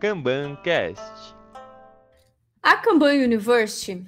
KanbanCast. A Kanban University,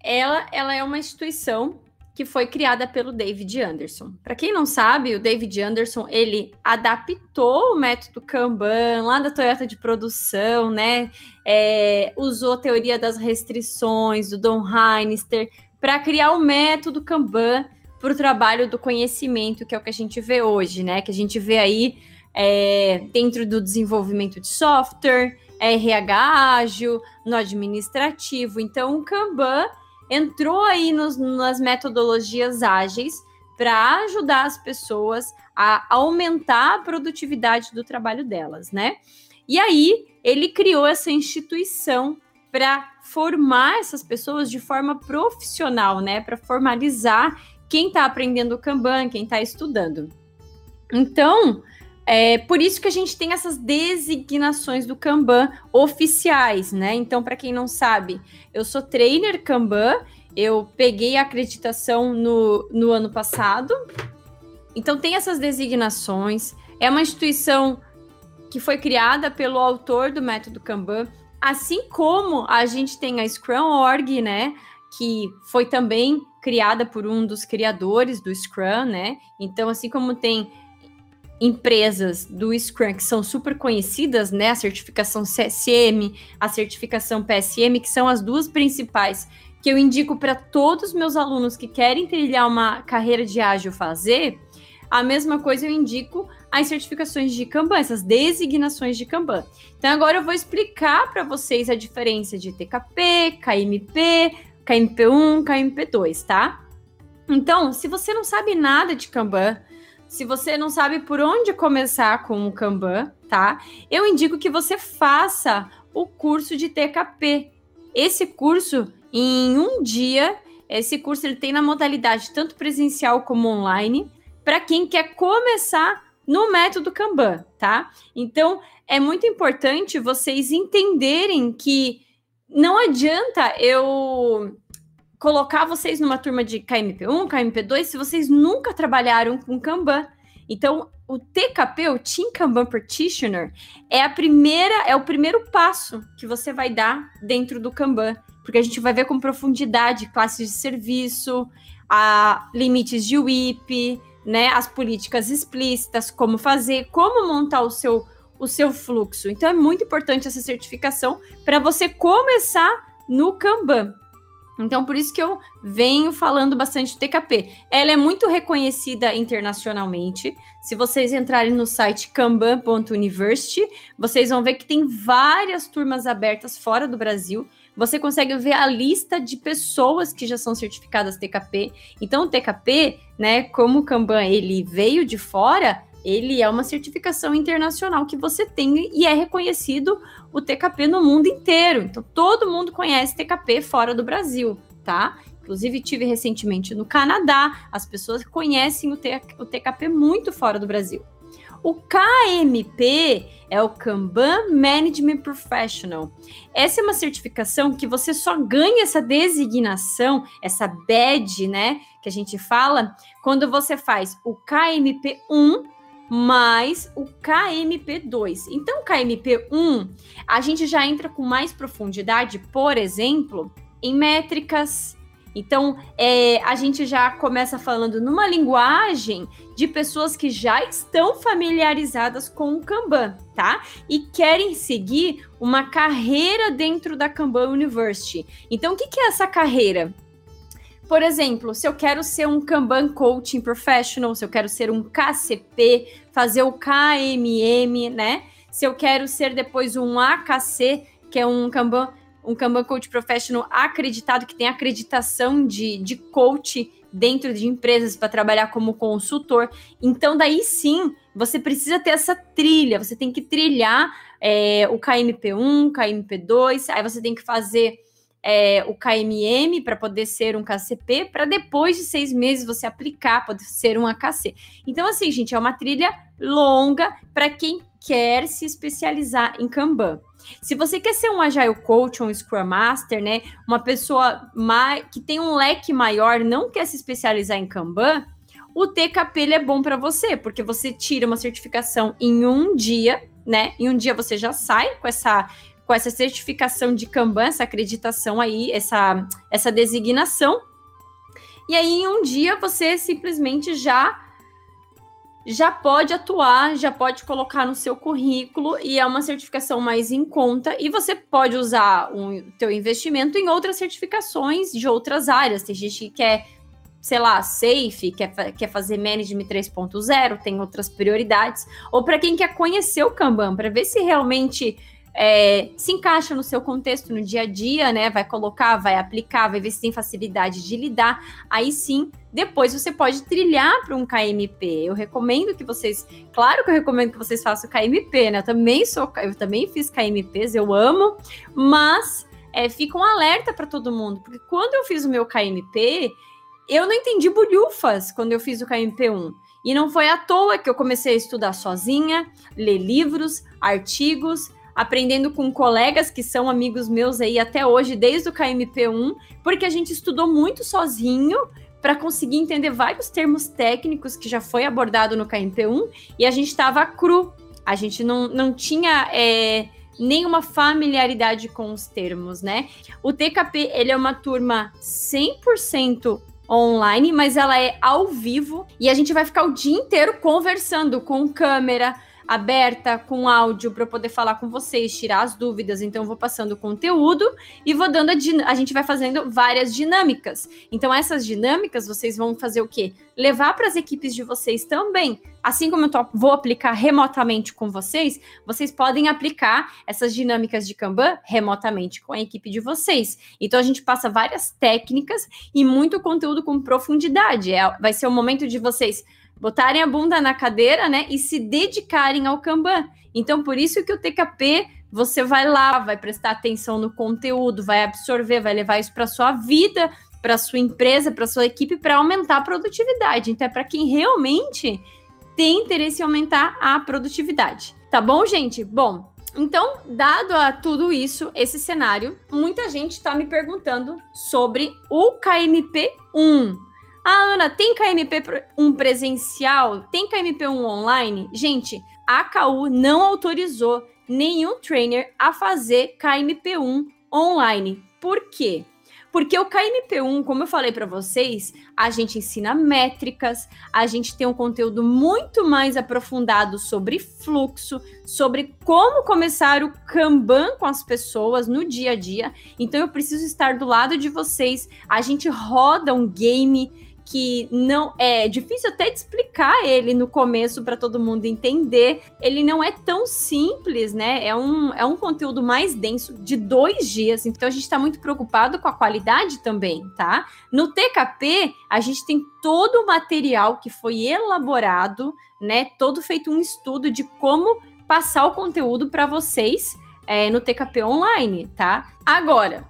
ela, ela é uma instituição que foi criada pelo David Anderson. Para quem não sabe, o David Anderson, ele adaptou o método Kanban lá da Toyota de produção, né? É, usou a teoria das restrições do Don Heinister para criar o método Kanban para o trabalho do conhecimento, que é o que a gente vê hoje, né? Que a gente vê aí é, dentro do desenvolvimento de software, RH ágil, no administrativo. Então, o Kanban entrou aí nos, nas metodologias ágeis para ajudar as pessoas a aumentar a produtividade do trabalho delas, né? E aí ele criou essa instituição para formar essas pessoas de forma profissional, né? Para formalizar quem está aprendendo o Kanban, quem está estudando. Então, é por isso que a gente tem essas designações do Kanban oficiais, né? Então, para quem não sabe, eu sou trainer Kanban, eu peguei a acreditação no, no ano passado. Então, tem essas designações. É uma instituição que foi criada pelo autor do método Kanban, assim como a gente tem a Scrum Org, né? Que foi também criada por um dos criadores do Scrum, né? Então, assim como tem empresas do Scrum que são super conhecidas, né? A certificação CSM, a certificação PSM, que são as duas principais que eu indico para todos os meus alunos que querem trilhar uma carreira de ágil fazer. A mesma coisa eu indico as certificações de Kanban, essas designações de Kanban. Então agora eu vou explicar para vocês a diferença de TKP, KMP, KMP1, KMP2, tá? Então, se você não sabe nada de Kanban, se você não sabe por onde começar com o Kanban, tá? Eu indico que você faça o curso de TKP. Esse curso, em um dia, esse curso ele tem na modalidade tanto presencial como online, para quem quer começar no método Kanban, tá? Então, é muito importante vocês entenderem que não adianta eu colocar vocês numa turma de KMP1, KMP2, se vocês nunca trabalharam com Kanban. Então, o TKP, o Team Kanban Practitioner, é a primeira, é o primeiro passo que você vai dar dentro do Kanban, porque a gente vai ver com profundidade classes de serviço, a limites de WIP, né, as políticas explícitas, como fazer, como montar o seu o seu fluxo. Então é muito importante essa certificação para você começar no Kanban. Então, por isso que eu venho falando bastante de TKP. Ela é muito reconhecida internacionalmente. Se vocês entrarem no site kanban.university, vocês vão ver que tem várias turmas abertas fora do Brasil. Você consegue ver a lista de pessoas que já são certificadas TKP. Então, o TKP, né, como o Kanban ele veio de fora, ele é uma certificação internacional que você tem e é reconhecido o TKP no mundo inteiro. Então, todo mundo conhece TKP fora do Brasil, tá? Inclusive, tive recentemente no Canadá, as pessoas conhecem o, TKP muito fora do Brasil. O KMP é o Kanban Management Professional. Essa é uma certificação que você só ganha essa designação, essa badge, né, que a gente fala, quando você faz o KMP 1 mais o KMP2. Então, o KMP1, a gente já entra com mais profundidade, por exemplo, em métricas. Então, é, a gente já começa falando numa linguagem de pessoas que já estão familiarizadas com o Kanban, tá? E querem seguir uma carreira dentro da Kanban University. Então, o que, que é essa carreira? Por exemplo, se eu quero ser um Kanban Coaching Professional, se eu quero ser um KCP, fazer o KMM, né? Se eu quero ser depois um AKC, que é um Kanban, um Kanban Coach Professional acreditado, que tem acreditação de, de coach dentro de empresas para trabalhar como consultor. Então, daí sim, você precisa ter essa trilha, você tem que trilhar é, o KMP1, KMP2, aí você tem que fazer é, o KMM para poder ser um KCP, para depois de seis meses você aplicar, poder ser um AKC. Então, assim, gente, é uma trilha longa para quem quer se especializar em Kanban. Se você quer ser um Agile Coach um Scrum Master, né, uma pessoa mais, que tem um leque maior, não quer se especializar em Kanban, o TKP é bom para você, porque você tira uma certificação em um dia, né? E um dia você já sai com essa com essa certificação de Kanban, essa acreditação aí, essa essa designação. E aí um dia você simplesmente já já pode atuar, já pode colocar no seu currículo e é uma certificação mais em conta e você pode usar o teu investimento em outras certificações de outras áreas. Tem gente que quer, sei lá, safe, quer, quer fazer management 3.0, tem outras prioridades. Ou para quem quer conhecer o Kanban, para ver se realmente é, se encaixa no seu contexto no dia a dia, né? Vai colocar, vai aplicar, vai ver se tem facilidade de lidar. Aí sim, depois você pode trilhar para um KMP. Eu recomendo que vocês, claro que eu recomendo que vocês façam KMP, né? Eu também sou, eu também fiz KMPs, eu amo, mas é, fica um alerta para todo mundo, porque quando eu fiz o meu KMP, eu não entendi bolhufas quando eu fiz o KMP1. E não foi à toa que eu comecei a estudar sozinha, ler livros, artigos, aprendendo com colegas que são amigos meus aí até hoje, desde o KMP1, porque a gente estudou muito sozinho para conseguir entender vários termos técnicos que já foi abordado no KMP1 e a gente estava cru. A gente não, não tinha é, nenhuma familiaridade com os termos, né? O TKP, ele é uma turma 100% online, mas ela é ao vivo e a gente vai ficar o dia inteiro conversando com câmera, aberta com áudio para poder falar com vocês, tirar as dúvidas. Então, eu vou passando o conteúdo e vou dando a, a gente vai fazendo várias dinâmicas. Então, essas dinâmicas vocês vão fazer o quê? Levar para as equipes de vocês também. Assim como eu tô, vou aplicar remotamente com vocês, vocês podem aplicar essas dinâmicas de Kanban remotamente com a equipe de vocês. Então, a gente passa várias técnicas e muito conteúdo com profundidade. É, vai ser o momento de vocês botarem a bunda na cadeira, né, e se dedicarem ao Kanban. Então, por isso que o TKP, você vai lá, vai prestar atenção no conteúdo, vai absorver, vai levar isso para sua vida, para sua empresa, para sua equipe, para aumentar a produtividade. Então, é para quem realmente tem interesse em aumentar a produtividade. Tá bom, gente? Bom, então, dado a tudo isso, esse cenário, muita gente está me perguntando sobre o KMP 1. Ah, Ana, tem KMP1 presencial? Tem KMP1 online? Gente, a KU não autorizou nenhum trainer a fazer KMP1 online. Por quê? Porque o KMP1, como eu falei para vocês, a gente ensina métricas, a gente tem um conteúdo muito mais aprofundado sobre fluxo, sobre como começar o Kanban com as pessoas no dia a dia. Então eu preciso estar do lado de vocês. A gente roda um game que não é difícil até de explicar ele no começo para todo mundo entender. Ele não é tão simples, né? É um, é um conteúdo mais denso de dois dias, então a gente está muito preocupado com a qualidade também, tá? No TKP, a gente tem todo o material que foi elaborado, né? Todo feito um estudo de como passar o conteúdo para vocês é, no TKP online, tá? Agora,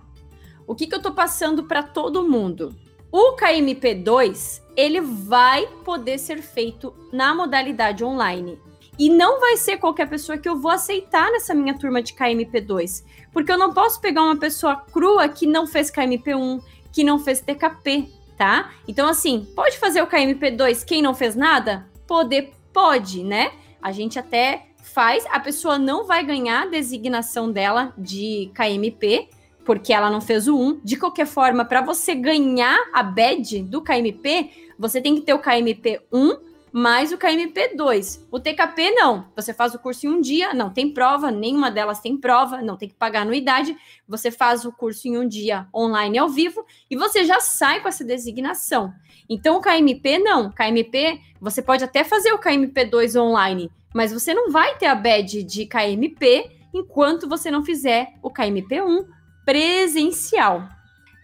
o que, que eu estou passando para todo mundo? O KMP2, ele vai poder ser feito na modalidade online. E não vai ser qualquer pessoa que eu vou aceitar nessa minha turma de KMP2. Porque eu não posso pegar uma pessoa crua que não fez KMP1, que não fez TKP, tá? Então, assim, pode fazer o KMP2 quem não fez nada? Poder, pode, né? A gente até faz, a pessoa não vai ganhar a designação dela de KMP, porque ela não fez o 1. De qualquer forma, para você ganhar a badge do KMP, você tem que ter o KMP 1 mais o KMP 2. O TKP não. Você faz o curso em um dia, não tem prova, nenhuma delas tem prova, não tem que pagar anuidade. Você faz o curso em um dia online ao vivo e você já sai com essa designação. Então o KMP não. KMP, você pode até fazer o KMP 2 online, mas você não vai ter a badge de KMP enquanto você não fizer o KMP 1 presencial.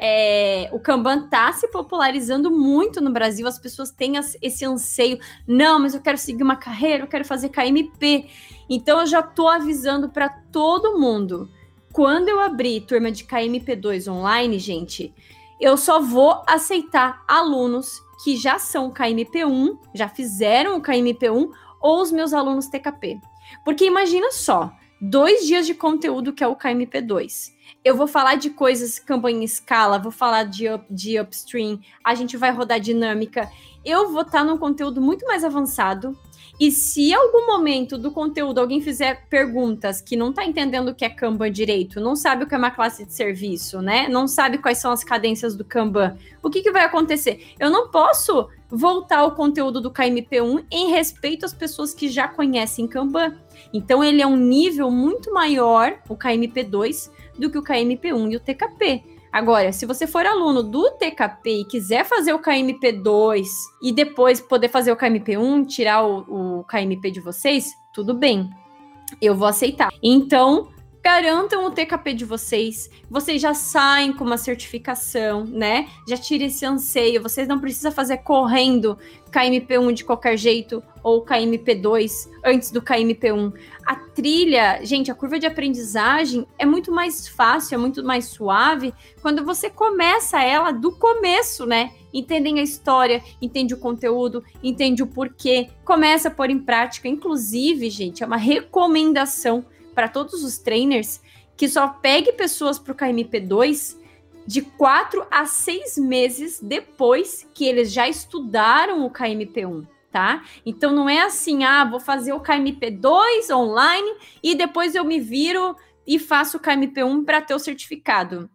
É, o Kanban está se popularizando muito no Brasil, as pessoas têm esse anseio. Não, mas eu quero seguir uma carreira, eu quero fazer KMP. Então eu já estou avisando para todo mundo. Quando eu abrir turma de KMP2 online, gente, eu só vou aceitar alunos que já são KMP1, já fizeram o KMP1, ou os meus alunos TKP. Porque imagina só, dois dias de conteúdo que é o KMP2 eu vou falar de coisas campanha em escala, vou falar de, up, de upstream, a gente vai rodar dinâmica. Eu vou estar tá num conteúdo muito mais avançado E se algum momento do conteúdo alguém fizer perguntas que não está entendendo o que é Kanban direito, não sabe o que é uma classe de serviço, né? Não sabe quais são as cadências do Kanban, o que, que vai acontecer? Eu não posso voltar o conteúdo do KMP1 em respeito às pessoas que já conhecem Kanban. Então ele é um nível muito maior, o KMP2, do que o KMP1 e o TKP. Agora, se você for aluno do TKP e quiser fazer o KMP2 e depois poder fazer o KMP1, tirar o, o KMP de vocês, tudo bem. Eu vou aceitar. Então, garantam o TKP de vocês, vocês já saem com uma certificação, né? Já tire esse anseio, vocês não precisam fazer correndo KMP1 de qualquer jeito ou KMP2 antes do KMP1. A trilha, gente, a curva de aprendizagem é muito mais fácil, é muito mais suave quando você começa ela do começo, né? Entendem a história, entende o conteúdo, entende o porquê, começa a pôr em prática. Inclusive, gente, é uma recomendação para todos os trainers que só pegue pessoas para o KMP2 de quatro a seis meses depois que eles já estudaram o KMP1, tá? Então não é assim, ah, vou fazer o KMP2 online e depois eu me viro e faço o KMP1 para ter o certificado.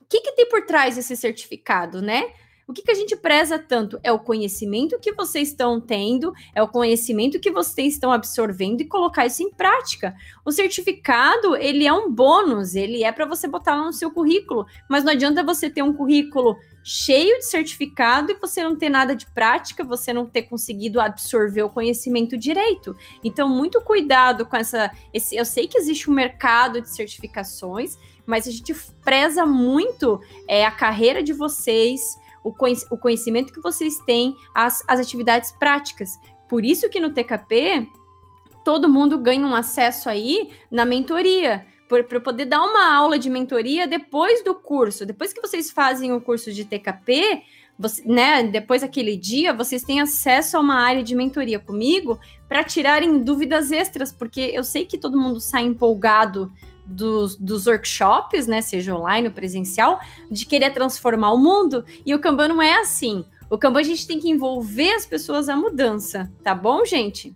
O que, que tem por trás desse certificado, né? O que, que a gente preza tanto? É o conhecimento que vocês estão tendo, é o conhecimento que vocês estão absorvendo e colocar isso em prática. O certificado, ele é um bônus, ele é para você botar lá no seu currículo, mas não adianta você ter um currículo cheio de certificado e você não ter nada de prática, você não ter conseguido absorver o conhecimento direito. Então, muito cuidado com essa. Esse, eu sei que existe um mercado de certificações, mas a gente preza muito é, a carreira de vocês o, conhecimento que vocês têm, as, as atividades práticas. Por isso que no TKP todo mundo ganha um acesso aí na mentoria, para poder dar uma aula de mentoria depois do curso. Depois que vocês fazem o curso de TKP, você, né, depois daquele dia, vocês têm acesso a uma área de mentoria comigo para tirarem dúvidas extras, porque eu sei que todo mundo sai empolgado dos, dos workshops, né, seja online ou presencial, de querer transformar o mundo. E o Kanban não é assim. O Kanban a gente tem que envolver as pessoas à mudança, tá bom, gente?